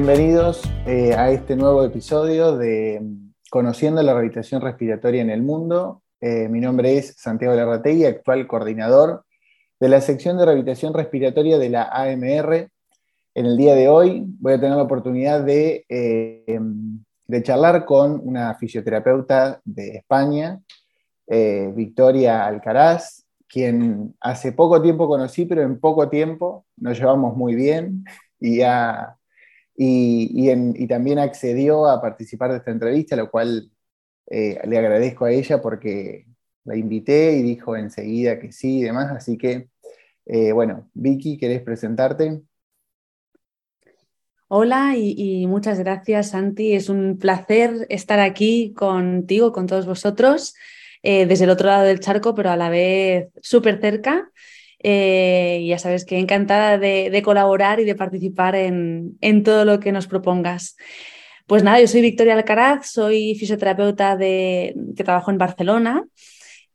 Bienvenidos eh, a este nuevo episodio de Conociendo la rehabilitación respiratoria en el mundo. Eh, mi nombre es Santiago Larrategui, actual coordinador de la sección de rehabilitación respiratoria de la AMR. En el día de hoy voy a tener la oportunidad de, eh, de charlar con una fisioterapeuta de España, Victoria Alcaraz, quien hace poco tiempo conocí, pero en poco tiempo nos llevamos muy bien y ha y, también accedió a participar de esta entrevista, lo cual eh, le agradezco a ella porque la invité y dijo enseguida que sí y demás. Así que, eh, bueno, Vicky, ¿querés presentarte? Hola y, muchas gracias, Santi. Es un placer estar aquí contigo, con todos vosotros, eh, desde el otro lado del charco, pero a la vez súper cerca. Eh, ya sabes que encantada de, colaborar y de participar en, todo lo que nos propongas. Pues nada, yo soy Victoria Alcaraz, soy fisioterapeuta de, que trabajo en Barcelona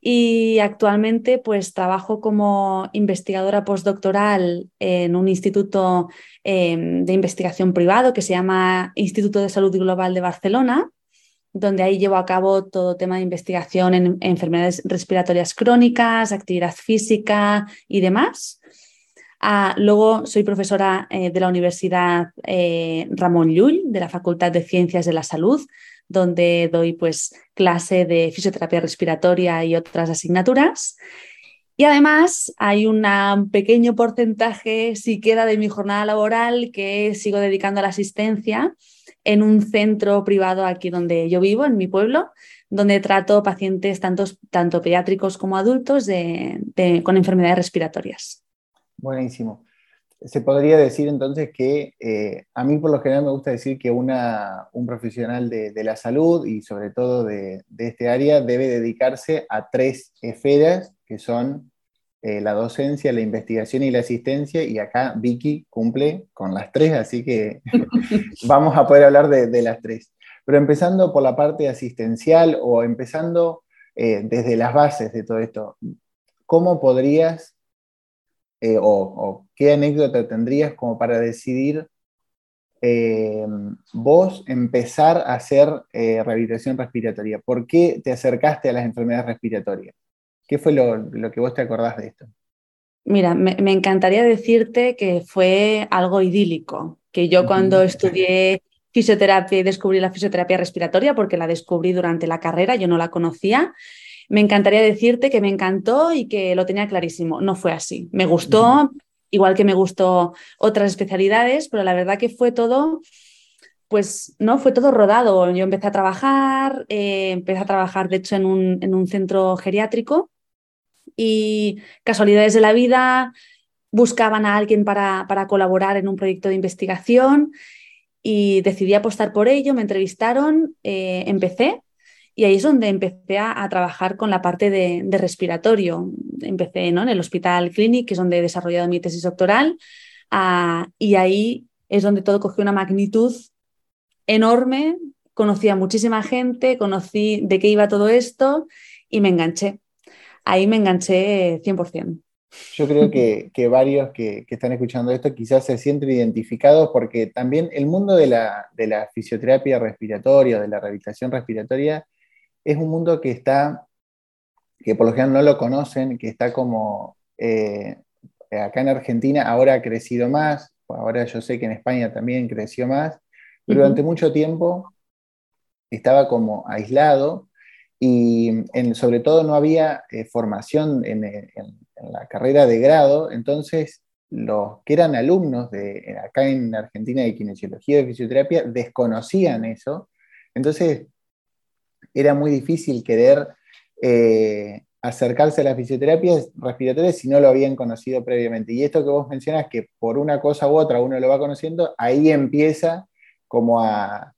y actualmente pues trabajo como investigadora postdoctoral en un instituto em, de investigación privado que se llama Instituto de Salud Global de Barcelona donde ahí llevo a cabo todo tema de investigación en enfermedades respiratorias crónicas, actividad física y demás. Ah, luego soy profesora eh, de la Universidad eh, Ramón Llull, de la Facultad de Ciencias de la Salud, donde doy pues clase de fisioterapia respiratoria y otras asignaturas. Y además hay un pequeño porcentaje, si queda, de mi jornada laboral que sigo dedicando a la asistencia en un centro privado aquí donde yo vivo, en mi pueblo, donde trato pacientes tanto, pediátricos como adultos con enfermedades respiratorias. Buenísimo. Se podría decir entonces que eh, a mí por lo general me gusta decir que un profesional de, la salud y sobre todo de, de este área debe dedicarse a tres esferas que son eh, la docencia, la investigación y la asistencia, y acá Vicky cumple con las tres, así que vamos a poder hablar de, las tres. Pero empezando por la parte asistencial o empezando eh, desde las bases de todo esto, ¿cómo podrías eh, o, qué anécdota tendrías como para decidir vos empezar a hacer rehabilitación respiratoria? ¿Por qué te acercaste a las enfermedades respiratorias? ¿Qué fue lo, que vos te acordás de esto? Mira, me, encantaría decirte que fue algo idílico, que yo cuando estudié fisioterapia y descubrí la fisioterapia respiratoria, porque la descubrí durante la carrera, yo no la conocía, me encantaría decirte que me encantó y que lo tenía clarísimo. No fue así. Me gustó, igual que me gustó otras especialidades, pero la verdad que fue todo pues no, fue todo rodado. Yo empecé a trabajar, eh, empecé a trabajar de hecho en un, en un, centro geriátrico y casualidades de la vida, buscaban a alguien para, para colaborar en un proyecto de investigación y decidí apostar por ello, me entrevistaron, eh, empecé y ahí es donde empecé a, trabajar con la parte de, respiratorio. Empecé ¿no? en el Hospital Clinic, que es donde he desarrollado mi tesis doctoral, ah, y ahí es donde todo cogió una magnitud enorme, conocí a muchísima gente, conocí de qué iba todo esto y me enganché ahí me enganché 100%. Yo creo que, varios que, están escuchando esto quizás se sienten identificados porque también el mundo de la, fisioterapia respiratoria, de la rehabilitación respiratoria, es un mundo que está, que por lo general no lo conocen, que está como eh, acá en Argentina ahora ha crecido más, ahora yo sé que en España también creció más, pero durante mucho tiempo estaba como aislado y sobre todo no había eh, formación en, la carrera de grado, entonces los que eran alumnos de acá en Argentina de kinesiología y fisioterapia desconocían eso, entonces era muy difícil querer eh, acercarse a la fisioterapia respiratoria si no lo habían conocido previamente. Y esto que vos mencionas, que por una cosa u otra uno lo va conociendo, ahí empieza como a,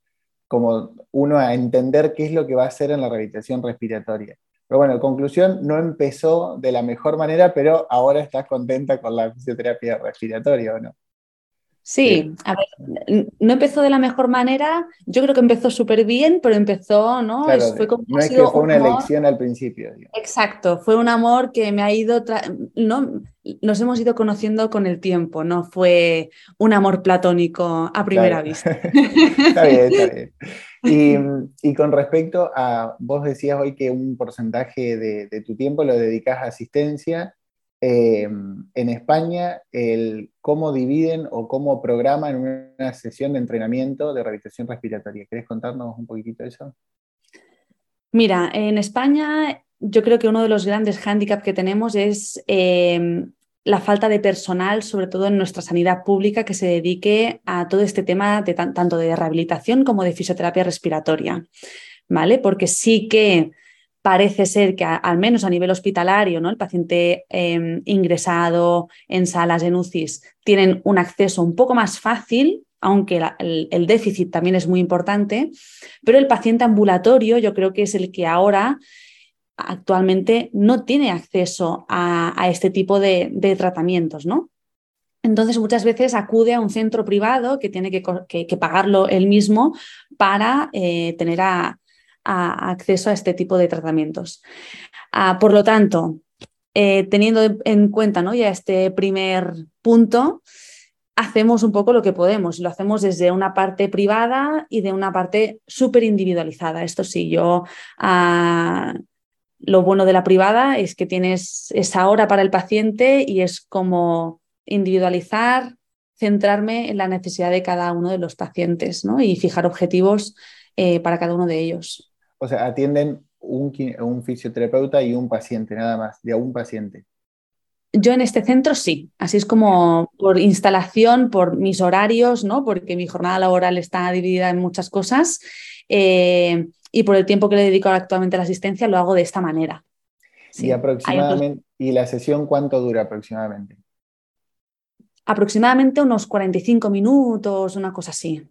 como uno a entender qué es lo que va a hacer en la rehabilitación respiratoria. Pero bueno, en conclusión, no empezó de la mejor manera, pero ahora estás contenta con la fisioterapia respiratoria, ¿o no? Sí, a ver, no empezó de la mejor manera, yo creo que empezó súper bien, pero empezó, ¿no? no es que fue una elección al principio. Exacto, fue un amor que me ha ido, no, nos hemos ido conociendo con el tiempo, no fue un amor platónico a primera vista. está bien, está bien. Y, con respecto a, vos decías hoy que un porcentaje de, de tu tiempo lo dedicas a asistencia eh, en España el cómo dividen o cómo programan una sesión de entrenamiento de rehabilitación respiratoria. ¿Querés contarnos un poquitito de eso? Mira, en España yo creo que uno de los grandes hándicaps que tenemos es eh, la falta de personal, sobre todo en nuestra sanidad pública, que se dedique a todo este tema de tanto de rehabilitación como de fisioterapia respiratoria. ¿Vale? Porque sí que parece ser que al menos a nivel hospitalario, ¿no? el paciente em, ingresado en salas en UCIs tienen un acceso un poco más fácil, aunque el, déficit también es muy importante, pero el paciente ambulatorio yo creo que es el que ahora actualmente no tiene acceso a, este tipo de, tratamientos, ¿no? Entonces muchas veces acude a un centro privado que tiene que, pagarlo él mismo para eh, tener a, acceso a este tipo de tratamientos. Ah, por lo tanto, eh, teniendo en cuenta ¿no? ya este primer punto, hacemos un poco lo que podemos. Lo hacemos desde una parte privada y de una parte súper individualizada. Esto sí, yo... Ah, lo bueno de la privada es que tienes esa hora para el paciente y es como individualizar, centrarme en la necesidad de cada uno de los pacientes ¿no? y fijar objetivos eh, para cada uno de ellos. O sea, atienden un, un fisioterapeuta y un paciente, nada más, de a un paciente. Yo en este centro sí, así es como por instalación, por mis horarios, ¿no? porque mi jornada laboral está dividida en muchas cosas eh, y por el tiempo que le dedico actualmente a la asistencia lo hago de esta manera. Y aproximadamente, ¿y la sesión cuánto dura aproximadamente? Aproximadamente unos 45 minutos, una cosa así.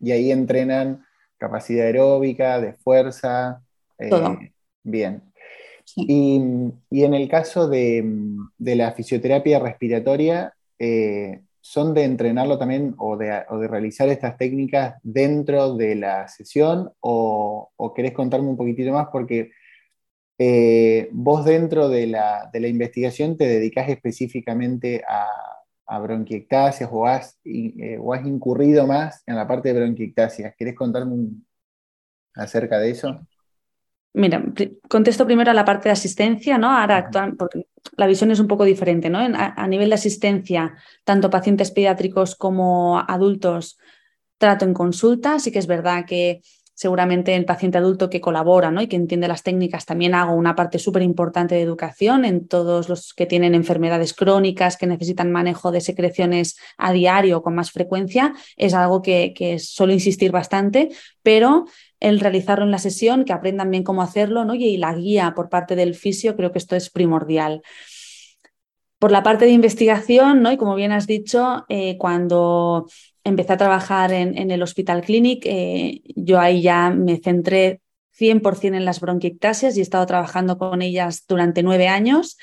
Y ahí entrenan capacidad aeróbica, de fuerza. Eh, Todo. Bien. Y, en el caso de, la fisioterapia respiratoria, eh, ¿son de entrenarlo también o de, realizar estas técnicas dentro de la sesión? ¿O, querés contarme un poquitito más? Porque eh, vos dentro de la, de la investigación te dedicás específicamente a, a bronquiectasias o has, eh, o has incurrido más en la parte de bronquiectasias. ¿Querés contarme acerca de eso? Mira, contesto primero a la parte de asistencia, ¿no? Ahora actual, porque la visión es un poco diferente, ¿no? a, nivel de asistencia, tanto pacientes pediátricos como adultos trato en consulta. Sí que es verdad que seguramente el paciente adulto que colabora ¿no? y que entiende las técnicas, también hago una parte súper importante de educación en todos los que tienen enfermedades crónicas, que necesitan manejo de secreciones a diario con más frecuencia. Es algo que, que suelo insistir bastante, pero el realizarlo en la sesión, que aprendan bien cómo hacerlo ¿no? y la guía por parte del fisio, creo que esto es primordial. Por la parte de investigación, ¿no? y como bien has dicho, eh, cuando empecé a trabajar en, el Hospital Clinic, eh, yo ahí ya me centré 100% en las bronquiectasias y he estado trabajando con ellas durante nueve años.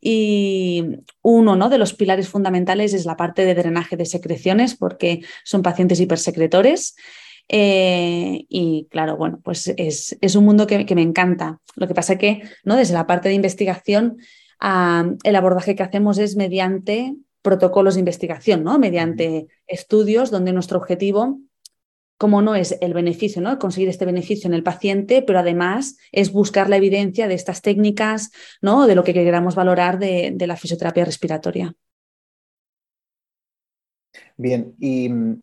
Y uno ¿no? de los pilares fundamentales es la parte de drenaje de secreciones, porque son pacientes hipersecretores. Eh, y claro, bueno, pues es, un mundo que, me encanta. Lo que pasa es que ¿no? desde la parte de investigación, el abordaje que hacemos es mediante protocolos de investigación, ¿no? mediante estudios donde nuestro objetivo, como no es el beneficio, ¿no? conseguir este beneficio en el paciente, pero además es buscar la evidencia de estas técnicas, ¿no? de lo que queramos valorar de, la fisioterapia respiratoria. Bien, y mm,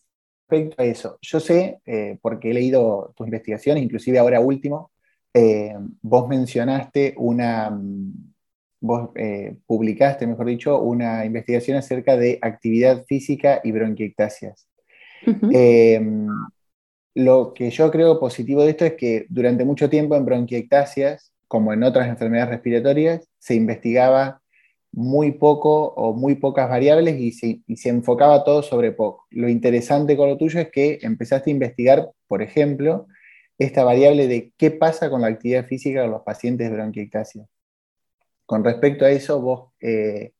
respecto a eso, yo sé, eh, porque he leído tus investigaciones, inclusive ahora último, eh, vos mencionaste una, mm, vos eh, publicaste, mejor dicho, una investigación acerca de actividad física y bronquiectasias. Em, lo que yo creo positivo de esto es que durante mucho tiempo en bronquiectasias, como en otras enfermedades respiratorias, se investigaba muy poco o muy pocas variables y se, y se, enfocaba todo sobre poco. Lo interesante con lo tuyo es que empezaste a investigar, por ejemplo, esta variable de qué pasa con la actividad física de los pacientes de bronquiectasia. Con respecto a eso, vos, eh,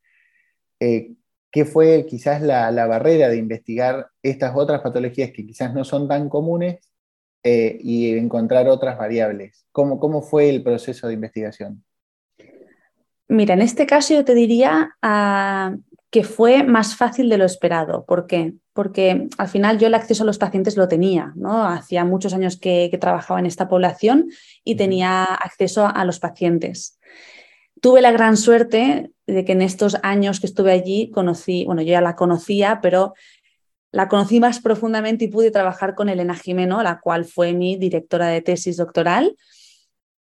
eh, ¿qué fue quizás la, barrera de investigar estas otras patologías que quizás no son tan comunes eh, y encontrar otras variables? ¿Cómo, ¿Cómo fue el proceso de investigación? Mira, en este caso yo te diría ah, que fue más fácil de lo esperado. ¿Por qué? Porque al final yo el acceso a los pacientes lo tenía, ¿no? Hacía muchos años que, trabajaba en esta población y tenía acceso a los pacientes. Tuve la gran suerte de que en estos años que estuve allí conocí, bueno, yo ya la conocía, pero la conocí más profundamente y pude trabajar con Elena Jimeno, la cual fue mi directora de tesis doctoral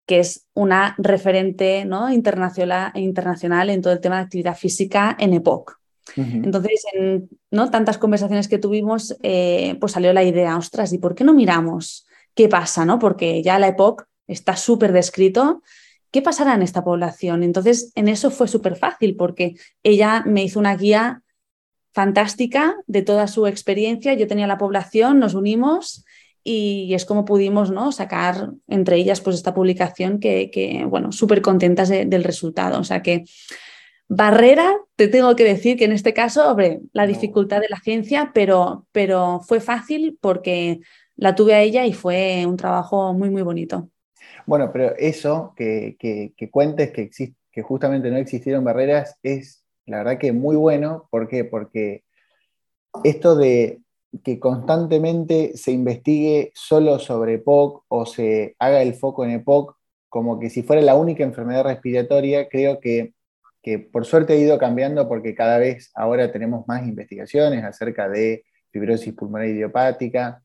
que es una referente ¿no? internacional, internacional en todo el tema de actividad física en EPOC. Entonces, en ¿no? tantas conversaciones que tuvimos, eh, pues salió la idea, ostras, ¿y por qué no miramos qué pasa? ¿no? Porque ya la EPOC está súper descrito. ¿Qué pasará en esta población? Entonces, en eso fue súper fácil porque ella me hizo una guía fantástica de toda su experiencia. Yo tenía la población, nos unimos y es como pudimos ¿no? sacar entre ellas pues esta publicación que, bueno, súper contentas del resultado. O sea que barrera, te tengo que decir que en este caso, hombre, la dificultad de la ciencia, pero, pero fue fácil porque la tuve a ella y fue un trabajo muy, muy bonito. Bueno, pero eso que, que, cuentes que, que justamente no existieron barreras es la verdad que muy bueno. ¿Por qué? Porque esto de, que constantemente se investigue solo sobre EPOC o se haga el foco en EPOC como que si fuera la única enfermedad respiratoria, creo que, por suerte ha ido cambiando porque cada vez ahora tenemos más investigaciones acerca de fibrosis pulmonar idiopática.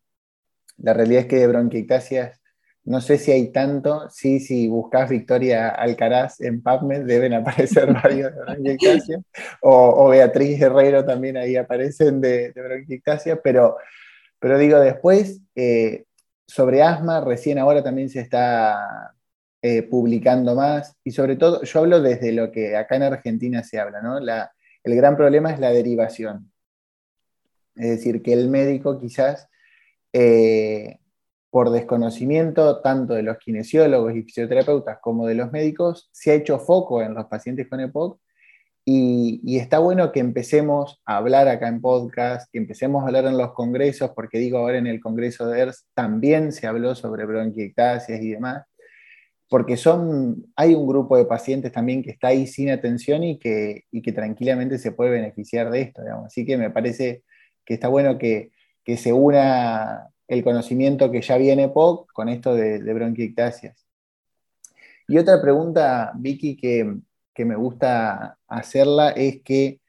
La realidad es que de bronquiectasias no sé si hay tanto, sí, si buscas Victoria Alcaraz en PubMed deben aparecer varios de bronquiectasia, o, Beatriz Herrero también ahí aparecen de, de pero, pero digo, después, eh, sobre asma, recién ahora también se está eh, publicando más, y sobre todo, yo hablo desde lo que acá en Argentina se habla, ¿no? La, el gran problema es la derivación. Es decir, que el médico quizás... Eh, por desconocimiento tanto de los kinesiólogos y fisioterapeutas como de los médicos, se ha hecho foco en los pacientes con EPOC y, está bueno que empecemos a hablar acá en podcast, que empecemos a hablar en los congresos, porque digo ahora en el congreso de ERS también se habló sobre bronquiectasias y demás, porque son, hay un grupo de pacientes también que está ahí sin atención y que, que tranquilamente se puede beneficiar de esto, Así que me parece que está bueno que, que se una el conocimiento que ya viene POC con esto de, de Y otra pregunta, Vicky, que, me gusta hacerla es que,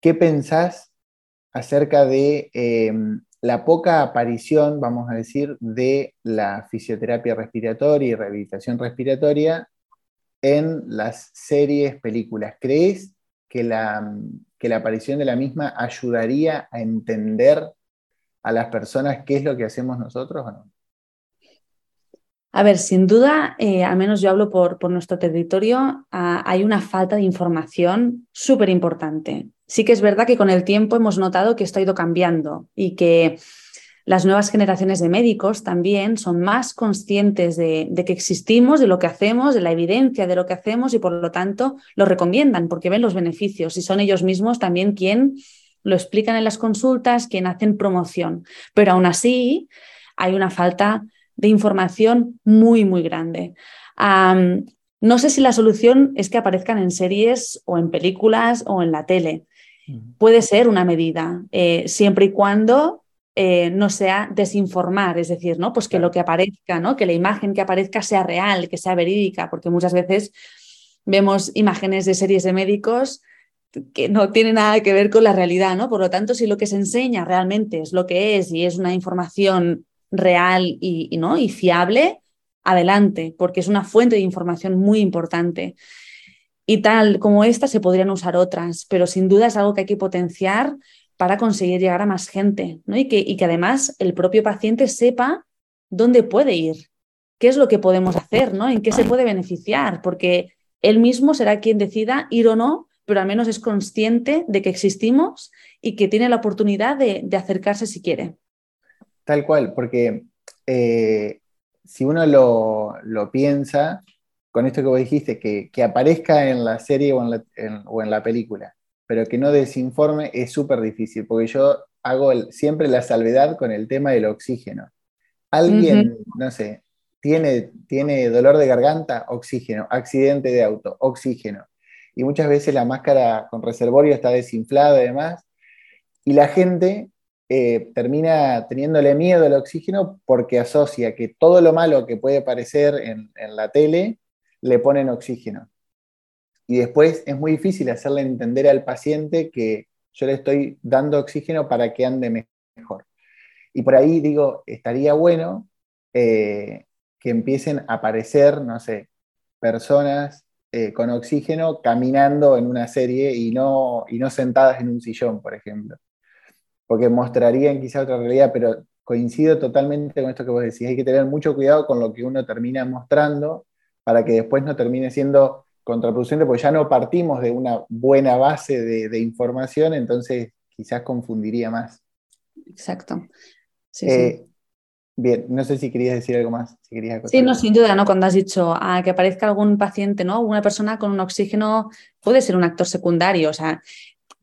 ¿qué pensás acerca de em, la poca aparición, vamos a decir, de la fisioterapia respiratoria y rehabilitación respiratoria en las series, películas? ¿Crees que la, que la aparición de la misma ayudaría a entender a las personas qué es lo que hacemos nosotros o no? A ver, sin duda, eh, al menos yo hablo por, por nuestro territorio, ah, hay una falta de información súper importante. Sí que es verdad que con el tiempo hemos notado que esto ha ido cambiando y que las nuevas generaciones de médicos también son más conscientes de, de, que existimos, de lo que hacemos, de la evidencia de lo que hacemos y por lo tanto lo recomiendan porque ven los beneficios y son ellos mismos también quien lo explican en las consultas, quien hacen promoción, pero aún así hay una falta de información muy, muy grande. no sé si la solución es que aparezcan en series o en películas o en la tele. Puede ser una medida, eh, siempre y cuando eh, no sea desinformar, es decir, ¿no? Pues que lo que aparezca, ¿no? Que la imagen que aparezca sea real, que sea verídica, porque muchas veces vemos imágenes de series de médicos que no tiene nada que ver con la realidad, ¿no? Por lo tanto, si lo que se enseña realmente es lo que es y es una información real y, ¿no? y fiable, adelante, porque es una fuente de información muy importante. Y tal como esta se podrían usar otras, pero sin duda es algo que hay que potenciar para conseguir llegar a más gente, ¿no? Y que, y que además el propio paciente sepa dónde puede ir, qué es lo que podemos hacer, ¿no? En qué se puede beneficiar, porque él mismo será quien decida ir o no pero al menos es consciente de que existimos y que tiene la oportunidad de, acercarse si quiere. Tal cual, porque eh, si uno lo, piensa, con esto que vos dijiste, que, aparezca en la serie o en la, película, pero que no desinforme es súper difícil, porque yo hago siempre la salvedad con el tema del oxígeno. Alguien, no sé, tiene, tiene dolor de garganta, oxígeno, accidente de auto, oxígeno. Y muchas veces la máscara con reservorio está desinflada y demás. Y la gente eh, termina teniéndole miedo al oxígeno porque asocia que todo lo malo que puede parecer en, en la tele le ponen oxígeno. Y después es muy difícil hacerle entender al paciente que yo le estoy dando oxígeno para que ande mejor. Y por ahí digo, estaría bueno eh, que empiecen a aparecer, no sé, personas eh, con oxígeno caminando en una serie y no, y no sentadas en un sillón, por ejemplo. Porque mostrarían quizá otra realidad, pero coincido totalmente con esto que vos decís. Hay que tener mucho cuidado con lo que uno termina mostrando para que después no termine siendo contraproducente, porque ya no partimos de una buena base de, información, entonces quizás confundiría más. Exacto. Eh, bien, no sé si querías decir algo más. Si sí, no, sin duda, ¿no? Cuando has dicho ah, que aparezca algún paciente, ¿no? Una persona con un oxígeno puede ser un actor secundario, o sea,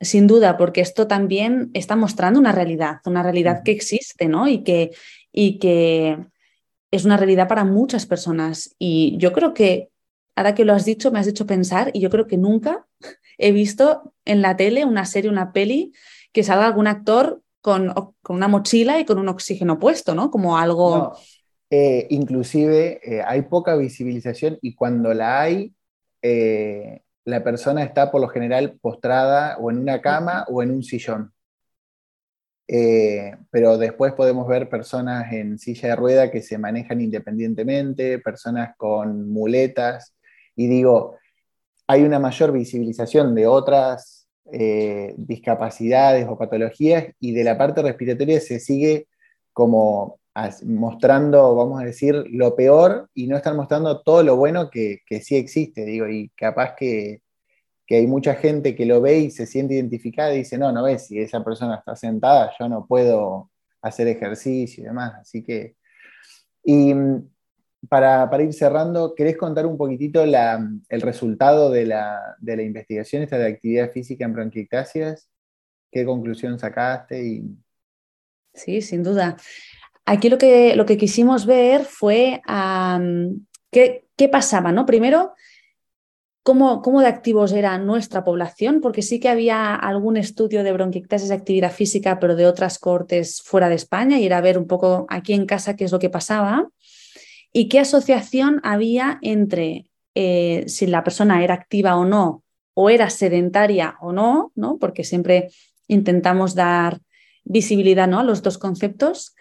sin duda, porque esto también está mostrando una realidad, una realidad que existe, ¿no? Y que, y que es una realidad para muchas personas. Y yo creo que ahora que lo has dicho, me has hecho pensar y yo creo que nunca he visto en la tele una serie, una peli, que salga algún actor con, con una mochila y con un oxígeno puesto, ¿no? Como algo... Eh, inclusive eh, hay poca visibilización y cuando la hay, eh, la persona está por lo general postrada o en una cama o en un sillón. pero después podemos ver personas en silla de rueda que se manejan independientemente, personas con muletas, y digo, hay una mayor visibilización de otras eh, discapacidades o patologías y de la parte respiratoria se sigue como mostrando, vamos a decir, lo peor y no están mostrando todo lo bueno que, sí existe, digo, y capaz que, que, hay mucha gente que lo ve y se siente identificada y dice, no, no ves, si esa persona está sentada, yo no puedo hacer ejercicio y demás, así que... Y para, ir cerrando, ¿querés contar un poquitito el resultado de la, investigación esta de actividad física en bronquiectasias? ¿Qué conclusión sacaste? Sí, sin duda. Aquí lo que, lo que quisimos ver fue qué, pasaba, ¿no? Primero, cómo, cómo, de activos era nuestra población, porque sí que había algún estudio de bronquiectasis de actividad física, pero de otras cortes fuera de España, y era ver un poco aquí en casa qué es lo que pasaba y qué asociación había entre eh, si la persona era activa o no, o era sedentaria o no, ¿no? porque siempre intentamos dar visibilidad ¿no? a los dos conceptos.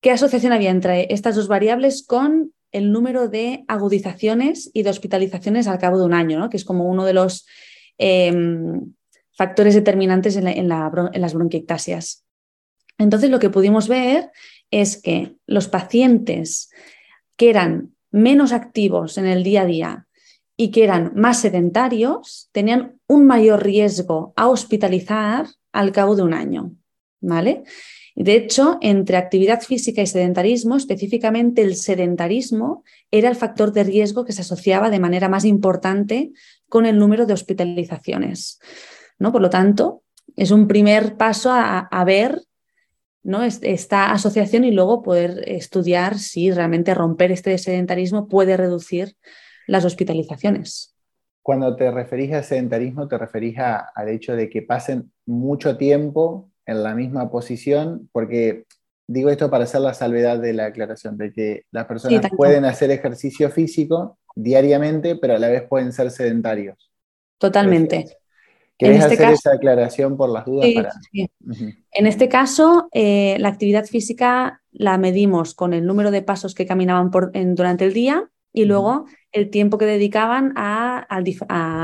¿Qué asociación había entre estas dos variables con el número de agudizaciones y de hospitalizaciones al cabo de un año, ¿no? que es como uno de los em, factores determinantes en, las bronquiectasias? Entonces, lo que pudimos ver es que los pacientes que eran menos activos en el día a día y que eran más sedentarios, tenían un mayor riesgo a hospitalizar al cabo de un año. ¿Vale? De hecho, entre actividad física y sedentarismo, específicamente el sedentarismo era el factor de riesgo que se asociaba de manera más importante con el número de hospitalizaciones. ¿no? Por lo tanto, es un primer paso a, a ver ¿no? esta asociación y luego poder estudiar si realmente romper este sedentarismo puede reducir las hospitalizaciones. Cuando te referís a sedentarismo, te referís al hecho de que pasen mucho tiempo en la misma posición, porque digo esto para hacer la salvedad de la aclaración, de que las personas pueden hacer ejercicio físico diariamente, pero a la vez pueden ser sedentarios. Totalmente. ¿Quieres este hacer esa aclaración por las dudas? En este caso, eh, la actividad física la medimos con el número de pasos que caminaban durante el día y luego el tiempo que dedicaban a,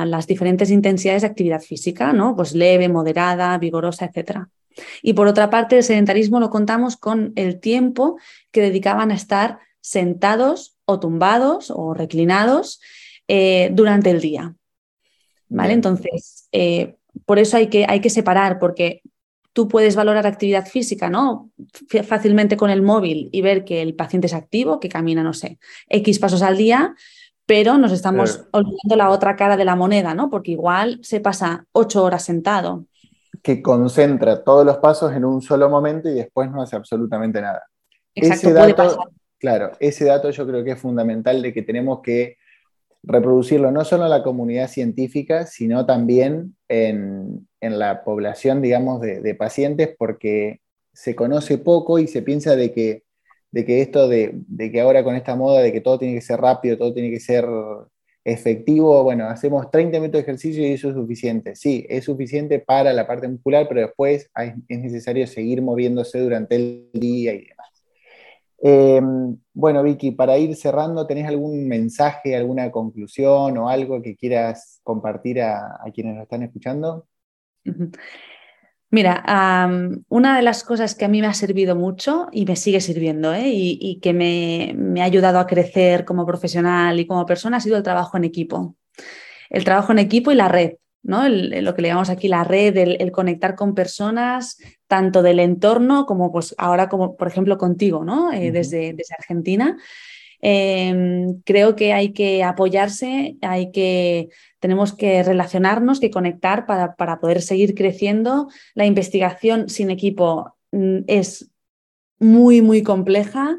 las diferentes intensidades de actividad física, ¿no? Pues leve, moderada, vigorosa, etc. Y por otra parte, el sedentarismo lo contamos con el tiempo que dedicaban a estar sentados o tumbados o reclinados eh, durante el día. ¿Vale? Entonces, eh, por eso hay que, hay que separar, porque tú puedes valorar actividad física, ¿no? Fácilmente con el móvil y ver que el paciente es activo, que camina, no sé, X pasos al día, pero nos estamos olvidando la otra cara de la moneda, ¿no? Porque igual se pasa ocho horas sentado. Que concentra todos los pasos en un solo momento y después no hace absolutamente nada. Exacto, puede pasar. Claro, ese dato yo creo que es fundamental de que tenemos que reproducirlo no solo en la comunidad científica, sino también en, la población, digamos, de, pacientes, porque se conoce poco y se piensa de que, de que esto de, de, que ahora con esta moda de que todo tiene que ser rápido, todo tiene que ser efectivo, bueno, hacemos 30 minutos de ejercicio y eso es suficiente. Sí, es suficiente para la parte muscular, pero después es necesario seguir moviéndose durante el día y demás. Em, bueno, Vicky, para ir cerrando, ¿tenés algún mensaje, alguna conclusión o algo que quieras compartir a, quienes nos están escuchando? Mira, una de las cosas que a mí me ha servido mucho y me sigue sirviendo ¿eh? y, que me, me, ha ayudado a crecer como profesional y como persona ha sido el trabajo en equipo. El trabajo en equipo y la red. ¿No? lo que le llamamos aquí la red, el, conectar con personas, tanto del entorno como pues ahora como por ejemplo contigo, ¿no? Eh, desde, desde, Argentina. Em, creo que hay que apoyarse, hay que, tenemos que relacionarnos, que conectar para, para poder seguir creciendo. La investigación sin equipo mm, es muy, muy compleja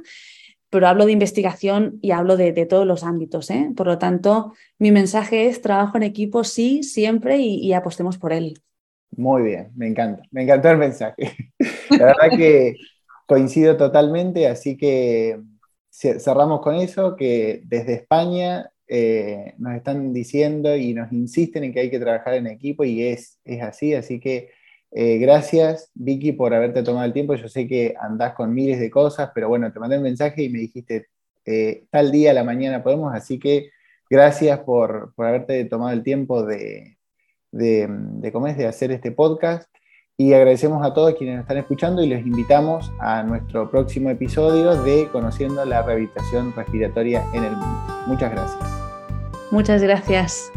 pero hablo de investigación y hablo de, todos los ámbitos. ¿eh? Por lo tanto, mi mensaje es trabajo en equipo, sí, siempre y, apostemos por él. Muy bien, me encanta, me encantó el mensaje. La verdad que coincido totalmente, así que cerramos con eso, que desde España eh, nos están diciendo y nos insisten en que hay que trabajar en equipo y es, es así, así que eh, gracias, Vicky, por haberte tomado el tiempo. Yo sé que andás con miles de cosas, pero bueno, te mandé un mensaje y me dijiste, eh, tal día a la mañana podemos, así que gracias por, haberte tomado el tiempo de, de, de hacer este podcast. Y agradecemos a todos quienes nos están escuchando y les invitamos a nuestro próximo episodio de Conociendo la Rehabilitación Respiratoria en el Mundo. Muchas gracias. Muchas gracias.